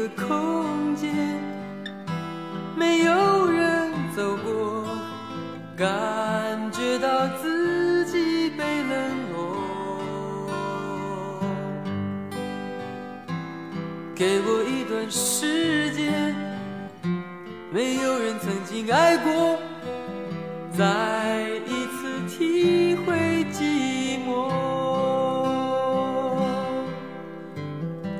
个空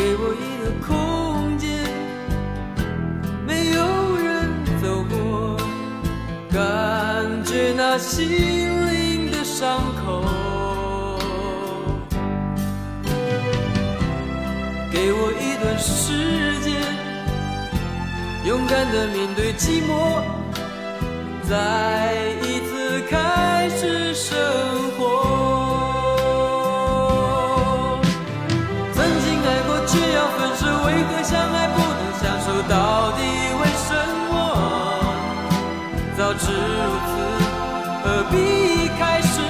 给我一个空间，没有人走过，感觉那心灵的伤口。给我一段时间，勇敢的面对寂寞，再一次开始生何必开始？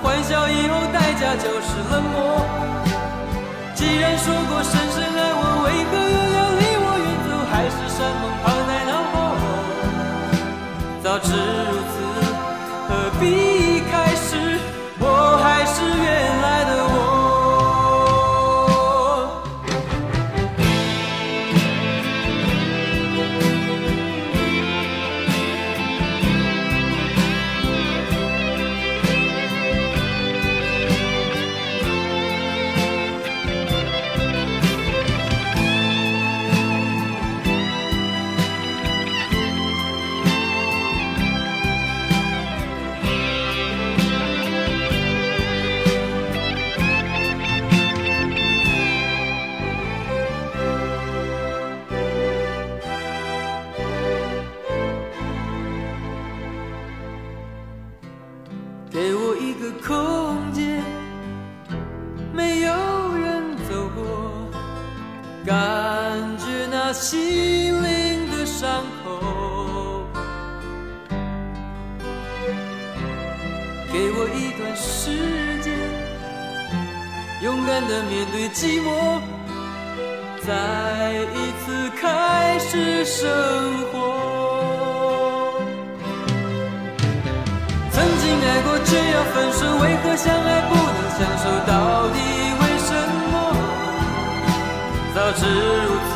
欢笑以后，代价就是冷漠。既然说过深深爱我，为何又要离我远走？海誓山盟抛在脑后。早知如此，何必心灵的伤口。给我一段时间，勇敢的面对寂寞，再一次开始生活。曾经爱过，却要分手，为何相爱不能相守？到底为什么？早知如此，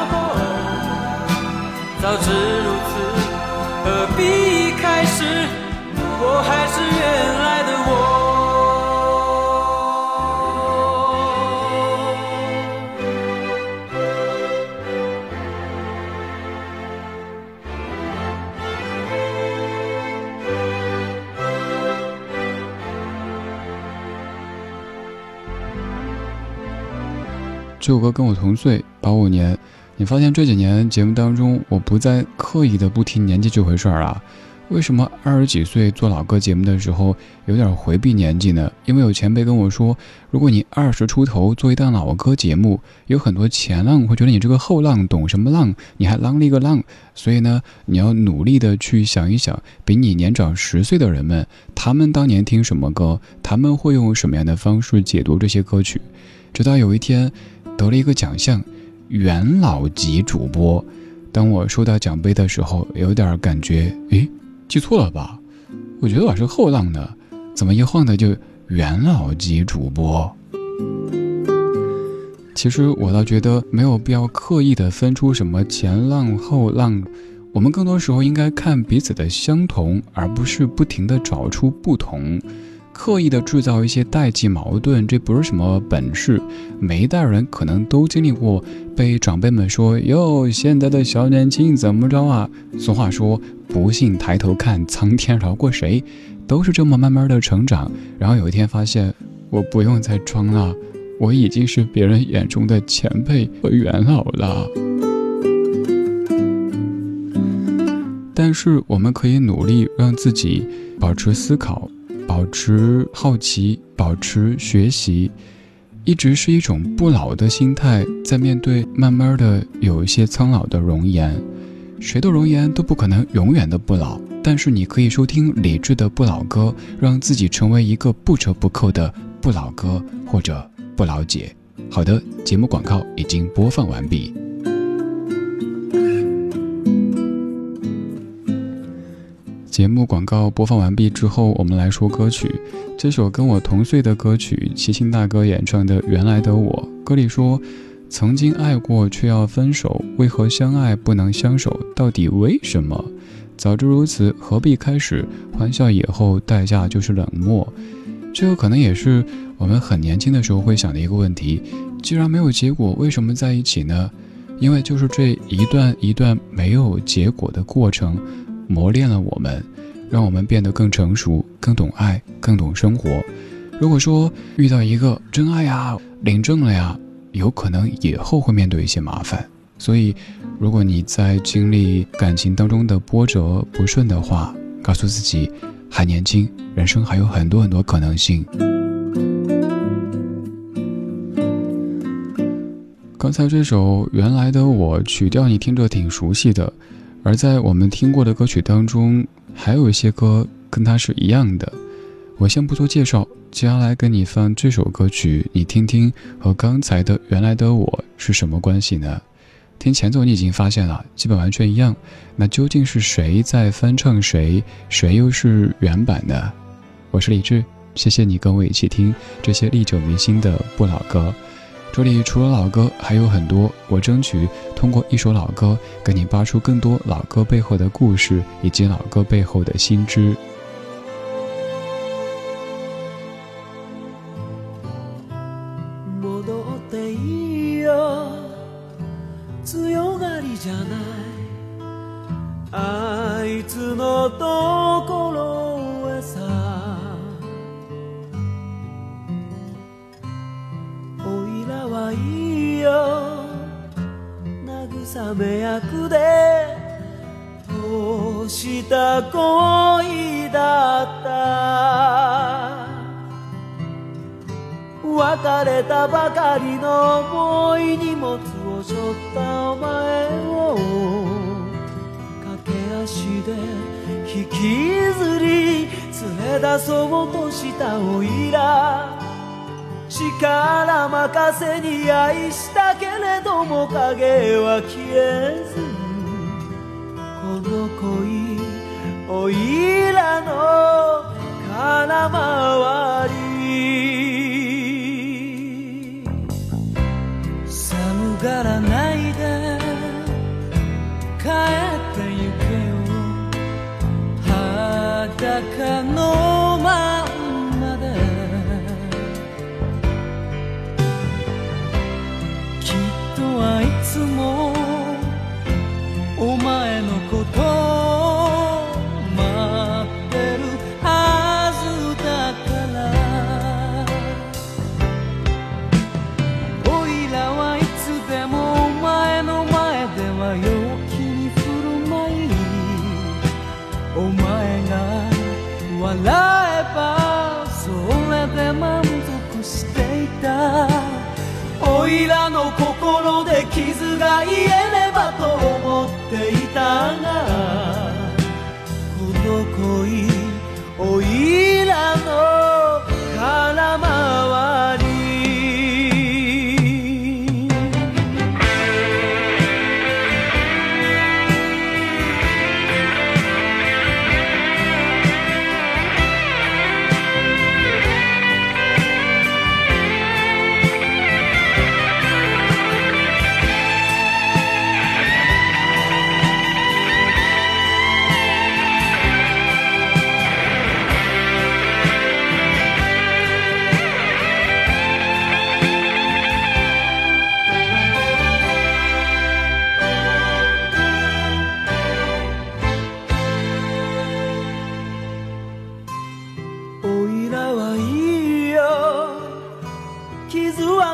早知如此，何必一开始我还是原来的我？这首歌跟我同岁，八五年。你发现这几年节目当中，我不再刻意的不提年纪这回事儿了。为什么二十几岁做老歌节目的时候有点回避年纪呢？因为有前辈跟我说，如果你二十出头做一档老歌节目，有很多前浪会觉得你这个后浪懂什么浪，你还浪了一个浪。所以呢，你要努力的去想一想，比你年长十岁的人们，他们当年听什么歌，他们会用什么样的方式解读这些歌曲。直到有一天，得了一个奖项，元老级主播。当我收到奖杯的时候，有点感觉，诶。记错了吧？我觉得我是后浪的，怎么一晃的就元老级主播？其实我倒觉得没有必要刻意的分出什么前浪后浪，我们更多时候应该看彼此的相同，而不是不停的找出不同。刻意的制造一些代际矛盾，这不是什么本事。每一代人可能都经历过被长辈们说：“哟，现在的小年轻怎么着啊？”俗话说：“不信抬头看，苍天饶过谁？”都是这么慢慢的成长，然后有一天发现，我不用再装了，我已经是别人眼中的前辈和元老了。但是我们可以努力让自己保持思考。保持好奇，保持学习，一直是一种不老的心态，在面对慢慢的有一些苍老的容颜。谁的容颜都不可能永远的不老，但是你可以收听理智的不老歌，让自己成为一个不折不扣的不老哥或者不老姐。好的，节目广告已经播放完毕。节目广告播放完毕之后，我们来说歌曲。这首跟我同岁的歌曲，齐秦大哥演唱的《原来的我》。歌里说：“曾经爱过却要分手，为何相爱不能相守？到底为什么？早知如此，何必开始？欢笑以后，代价就是冷漠。”这个可能也是我们很年轻的时候会想的一个问题：既然没有结果，为什么在一起呢？因为就是这一段一段没有结果的过程。磨练了我们，让我们变得更成熟、更懂爱、更懂生活。如果说遇到一个真爱呀、领证了呀，有可能以后会面对一些麻烦。所以，如果你在经历感情当中的波折不顺的话，告诉自己还年轻，人生还有很多很多可能性。刚才这首《原来的我》曲调，你听着挺熟悉的。而在我们听过的歌曲当中，还有一些歌跟它是一样的。我先不做介绍，接下来跟你放这首歌曲，你听听和刚才的原来的我是什么关系呢？听前奏你已经发现了，基本完全一样。那究竟是谁在翻唱谁？谁又是原版呢？我是李志，谢谢你跟我一起听这些历久弥新的不老歌。这里除了老歌还有很多，我争取通过一首老歌，给你扒出更多老歌背后的故事以及老歌背后的新知。した恋だった別れたばかりの重い荷物を背負ったお前を駆け足で引きずり連れ出そうとしたおいら。力任せに愛したけれども影は消えずこの恋おいらの空回り寒がらないで帰ってゆけよ。裸の所以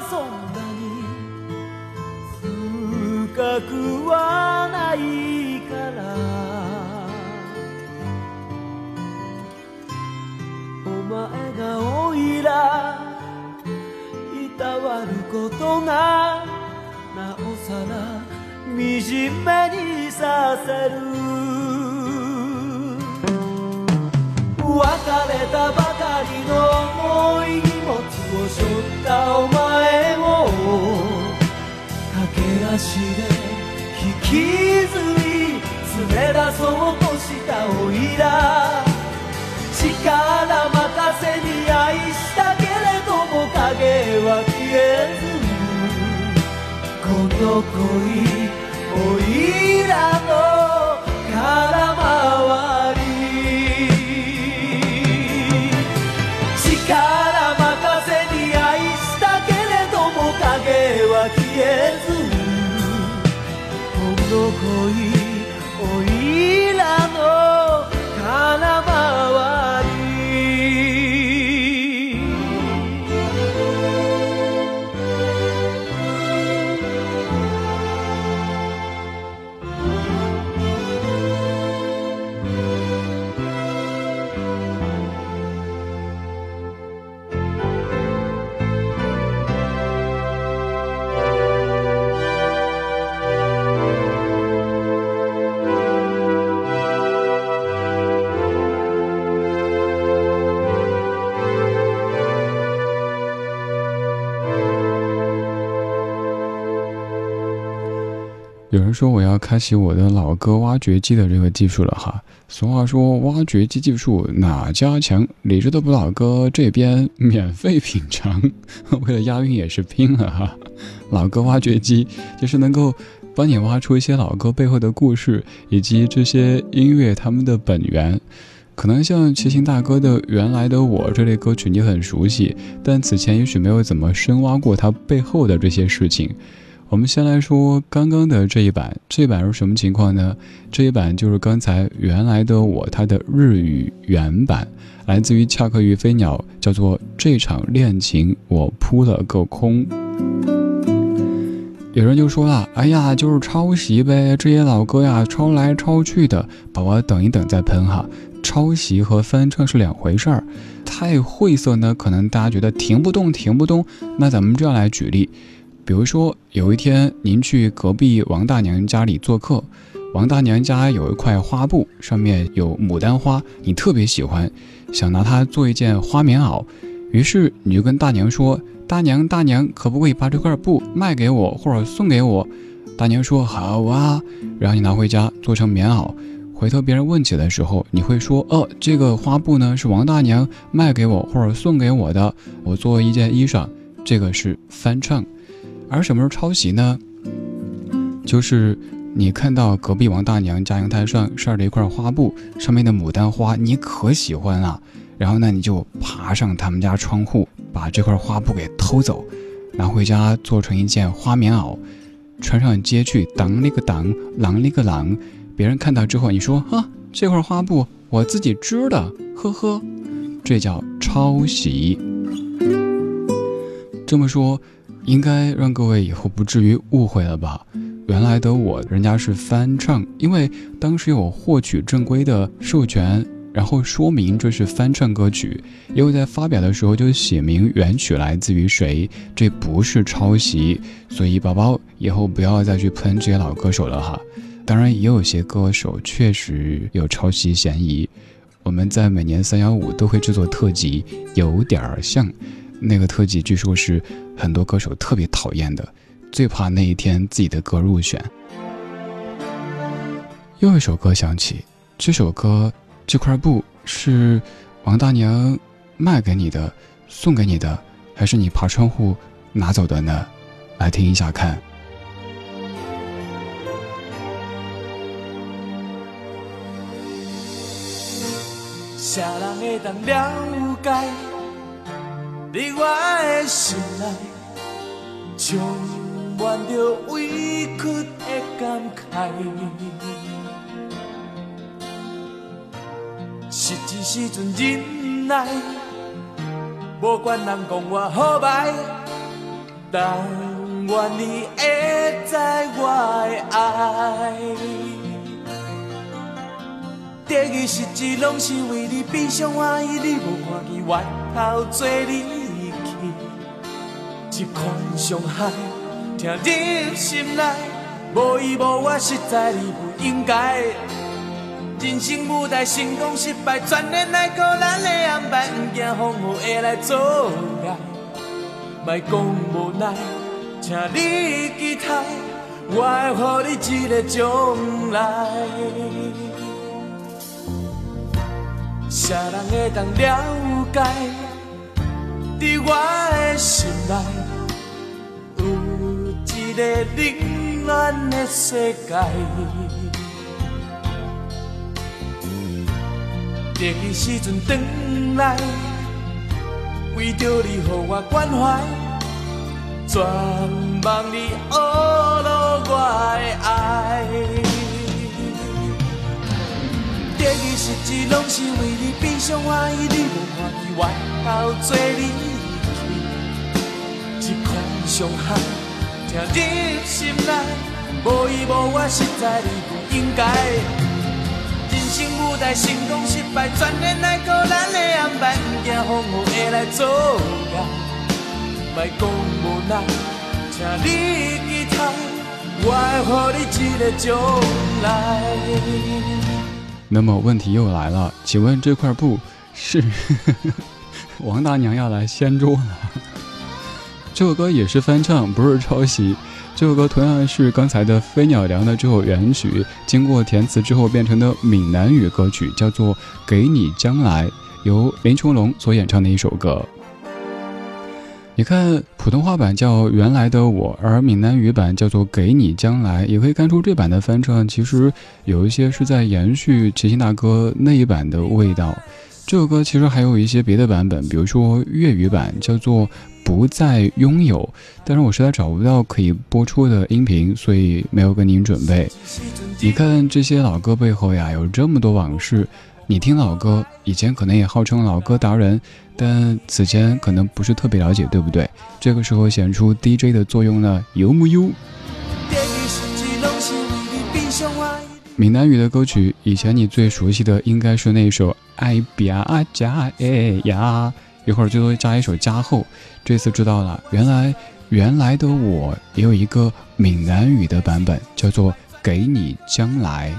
そんなに深くはないからお前がおいらいたわることがなおさら惨めにさせる。別れたばかりの重いったお前を駆け足で引きずり連れ出そうとしたおいら。力任せに愛したけれども影は消えず。この恋おい有人说我要开启我的老歌挖掘机的这个技术了哈。俗话说挖掘机技术哪家强？理智的不老歌这边免费品尝，为了押韵也是拼了哈。老歌挖掘机就是能够帮你挖出一些老歌背后的故事，以及这些音乐他们的本源。可能像齐秦大哥的《原来的我》这类歌曲你很熟悉，但此前也许没有怎么深挖过它背后的这些事情。我们先来说刚刚的这一版，这一版是什么情况呢？这一版就是刚才原来的我它的日语原版，来自于恰克与飞鸟，叫做《这场恋情我扑了个空》。有人就说了：“哎呀，就是抄袭呗，这些老歌呀，抄来抄去的。”宝宝等一等再喷哈，抄袭和翻唱是两回事儿，太晦涩呢，可能大家觉得停不动，停不动。那咱们这样来举例。比如说，有一天您去隔壁王大娘家里做客，王大娘家有一块花布，上面有牡丹花，你特别喜欢，想拿它做一件花棉袄，于是你就跟大娘说：“大娘，大娘，可不可以把这块布卖给我，或者送给我？”大娘说：“好啊。”然后你拿回家做成棉袄，回头别人问起的时候，你会说：“哦，这个花布呢是王大娘卖给我或者送给我的，我做一件衣裳。”这个是翻唱。而什么是抄袭呢？就是你看到隔壁王大娘家阳台上晒着一块花布，上面的牡丹花你可喜欢了，然后呢你就爬上他们家窗户，把这块花布给偷走，拿回家做成一件花棉袄，穿上街去，当那个当，啷那个啷。别人看到之后，你说哈，这块花布我自己织的，呵呵，这叫抄袭。这么说。应该让各位以后不至于误会了吧？原来的我，人家是翻唱，因为当时有获取正规的授权，然后说明这是翻唱歌曲，因为在发表的时候就写明原曲来自于谁，这不是抄袭。所以宝宝以后不要再去喷这些老歌手了哈。当然，也有些歌手确实有抄袭嫌疑。我们在每年三幺五都会制作特辑，有点儿像那个特辑，据说是很多歌手特别讨厌的，最怕那一天自己的歌入选。又一首歌响起，这首歌这块布是王大娘卖给你的、送给你的，还是你爬窗户拿走的呢？来听一下看。啥人会当了解在我的心内，充满着委屈的感慨。实际时阵忍耐，无管人讲我好歹，但愿你会知我的爱。得意失志，拢是为你悲伤欢喜，你无看见源头做离去，一款伤害，听入心内，无依无我，实在你不应该。人生舞台成功失败，全然来靠咱的安排，不惊风雨会来阻碍。莫讲无奈，请你期待，我会予你一个将来。谁人会当了解？伫我的心内，有一个冷暖的世界。得意时阵转来，为着你予我关怀，全望你学落我的爱。得意失志，拢是为你悲伤欢喜，你无看见源头做离去，一款伤害，听入心内，无依无我，实在你不应该。人生舞台成功失败，全然来靠咱的安排，不惊风雨会来阻碍。莫讲无奈，请你期待，我会予你一个将来。那么问题又来了，请问这块布是呵呵王大娘要来掀桌了？这首歌也是翻唱，不是抄袭。这首歌同样是刚才的《飞鸟梁》的这首原曲，经过填词之后变成的闽南语歌曲，叫做《给你将来》，由林琼龙所演唱的一首歌。你看，普通话版叫《原来的我》，而闽南语版叫做《给你将来》，也可以看出这版的翻唱其实有一些是在延续齐秦大哥那一版的味道。这首歌其实还有一些别的版本，比如说粤语版叫做《不再拥有》，但是我实在找不到可以播出的音频，所以没有跟您准备。你看这些老歌背后呀，有这么多往事。你听老歌，以前可能也号称老歌达人，但此前可能不是特别了解，对不对？这个时候显出 DJ 的作用呢，有木有？闽南语的歌曲，以前你最熟悉的应该是那首《爱比阿加哎呀》，一会儿最多加一首加后。这次知道了，原来原来的我也有一个闽南语的版本，叫做《给你将来》。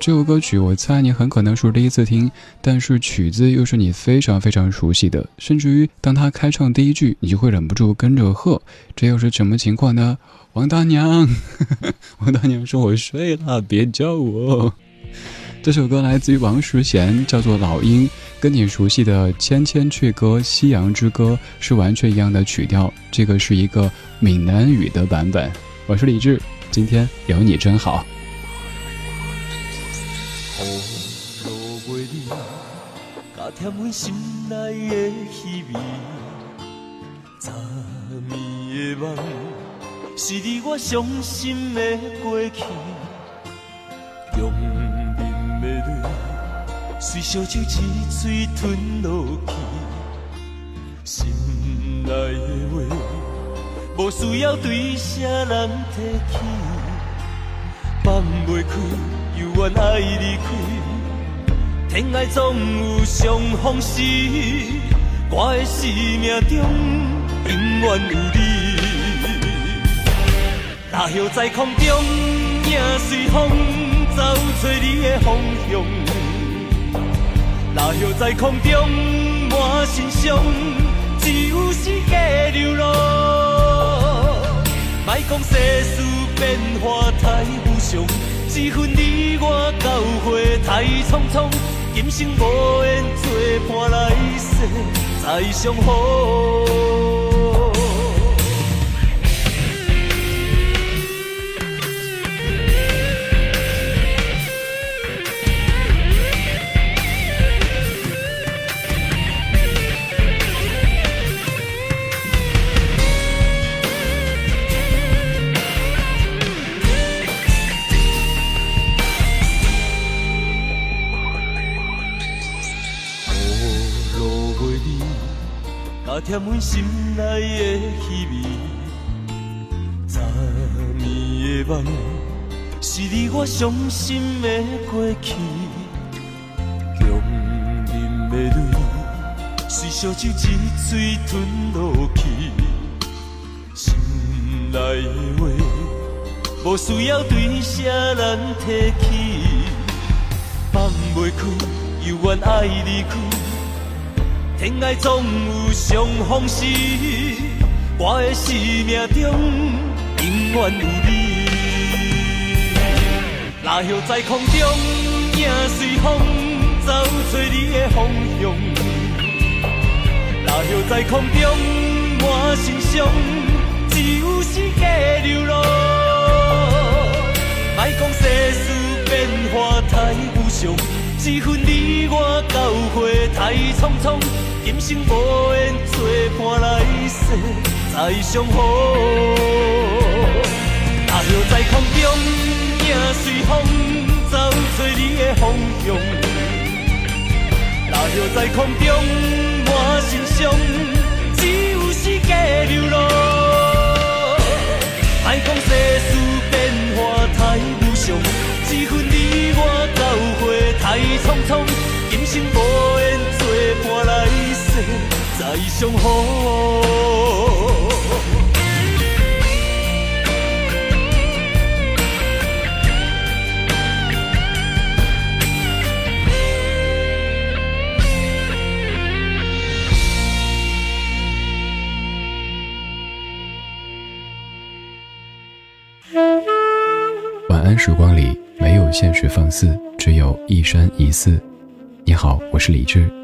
这首歌曲，我猜你很可能是第一次听，但是曲子又是你非常非常熟悉的，甚至于当他开唱第一句，你就会忍不住跟着喝。这又是什么情况呢？王大娘，王大娘说：“我睡了，别叫我。”这首歌来自于王识贤，叫做《老鹰》，跟你熟悉的《千千阙歌》《夕阳之歌》是完全一样的曲调。这个是一个闽南语的版本。我是李志，今天有你真好。是你我伤心的过去。强忍的泪，随烧酒一嘴吞落去。心内的话，无需要对谁人提起，放袂开。犹原爱离开。天涯总有相逢时，我的生命中永远有你。那叶在空中，影随风走找你的方向。那叶在空中，满心伤，只有世界流浪。莫讲世事变化太无常，一分你我交会太匆匆。今生无缘作伴来世，再相逢。填满心内的气味，十年的梦，是你我伤心的过去。强忍的泪，随烧酒一嘴吞落去。心内的话，无需要对谁人提起，放袂开，犹原爱离开。天涯总有相逢时，我的生命中永远有你。那叶在空中，影随风走出你的方向。那叶在空中，满心伤，只有世界流浪。莫讲世事变化太无常，只恨你我交会太匆匆。今生无缘做伴来世再相逢，那叶在空中，影随风走找你的方向。那叶在空中，满心伤，只有世界流浪。莫讲世事变化太无常，只恨你我交会太匆匆。来。再相逢。晚安时光里没有现实放肆，只有一山一寺。你好，我是李志。